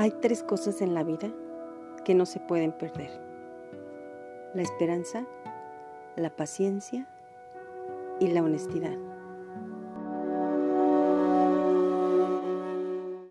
Hay tres cosas en la vida que no se pueden perder. La esperanza, la paciencia y la honestidad.